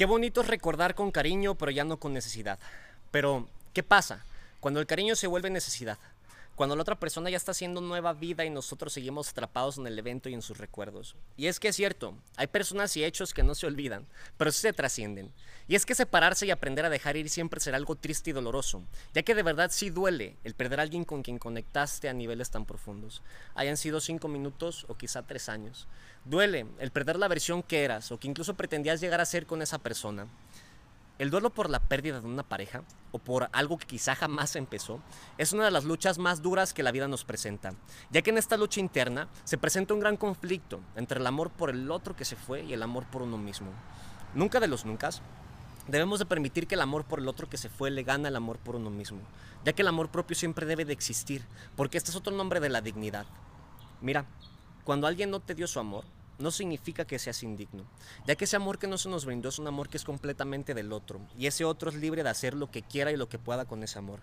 Qué bonito es recordar con cariño, pero ya no con necesidad. Pero, ¿qué pasa cuando el cariño se vuelve necesidad? Cuando la otra persona ya está haciendo nueva vida y nosotros seguimos atrapados en el evento y en sus recuerdos. Y es que es cierto, hay personas y hechos que no se olvidan, pero sí se trascienden. Y es que separarse y aprender a dejar ir siempre será algo triste y doloroso, ya que de verdad sí duele el perder a alguien con quien conectaste a niveles tan profundos. Hayan sido cinco minutos o quizá tres años. Duele el perder la versión que eras o que incluso pretendías llegar a ser con esa persona. El duelo por la pérdida de una pareja o por algo que quizá jamás empezó es una de las luchas más duras que la vida nos presenta, ya que en esta lucha interna se presenta un gran conflicto entre el amor por el otro que se fue y el amor por uno mismo. Nunca de los nunca debemos de permitir que el amor por el otro que se fue le gana el amor por uno mismo, ya que el amor propio siempre debe de existir, porque este es otro nombre de la dignidad. Mira, cuando alguien no te dio su amor, no significa que seas indigno, ya que ese amor que no se nos brindó es un amor que es completamente del otro, y ese otro es libre de hacer lo que quiera y lo que pueda con ese amor.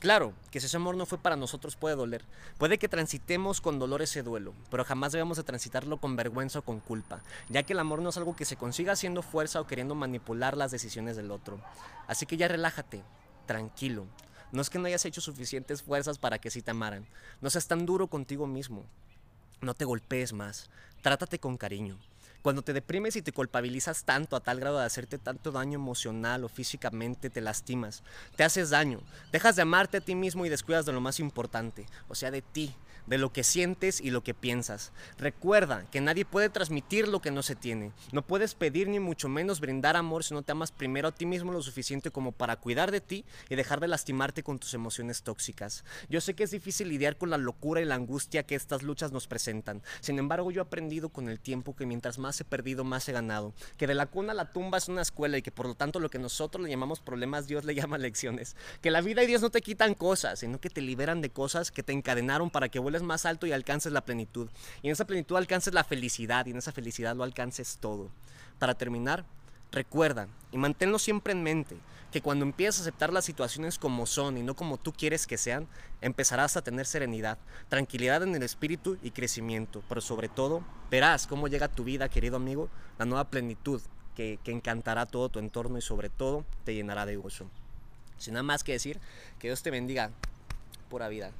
Claro, que si ese amor no fue para nosotros puede doler, puede que transitemos con dolor ese duelo, pero jamás debemos de transitarlo con vergüenza o con culpa, ya que el amor no es algo que se consiga haciendo fuerza o queriendo manipular las decisiones del otro. Así que ya relájate, tranquilo. No es que no hayas hecho suficientes fuerzas para que sí te amaran. No seas tan duro contigo mismo. No te golpees más, trátate con cariño. Cuando te deprimes y te culpabilizas tanto a tal grado de hacerte tanto daño emocional o físicamente, te lastimas, te haces daño, dejas de amarte a ti mismo y descuidas de lo más importante, o sea, de ti, de lo que sientes y lo que piensas. Recuerda que nadie puede transmitir lo que no se tiene. No puedes pedir ni mucho menos brindar amor si no te amas primero a ti mismo lo suficiente como para cuidar de ti y dejar de lastimarte con tus emociones tóxicas. Yo sé que es difícil lidiar con la locura y la angustia que estas luchas nos presentan. Sin embargo, yo he aprendido con el tiempo que mientras más he perdido, más he ganado. Que de la cuna a la tumba es una escuela y que por lo tanto lo que nosotros le llamamos problemas, Dios le llama lecciones. Que la vida y Dios no te quitan cosas, sino que te liberan de cosas que te encadenaron para que vueles más alto y alcances la plenitud. Y en esa plenitud alcances la felicidad y en esa felicidad lo alcances todo. Para terminar, recuerda y manténlo siempre en mente que cuando empiezas a aceptar las situaciones como son y no como tú quieres que sean, empezarás a tener serenidad, tranquilidad en el espíritu y crecimiento. Pero sobre todo, verás cómo llega a tu vida, querido amigo, la nueva plenitud que, que encantará todo tu entorno y sobre todo te llenará de gozo. Sin nada más que decir, que Dios te bendiga. Pura vida.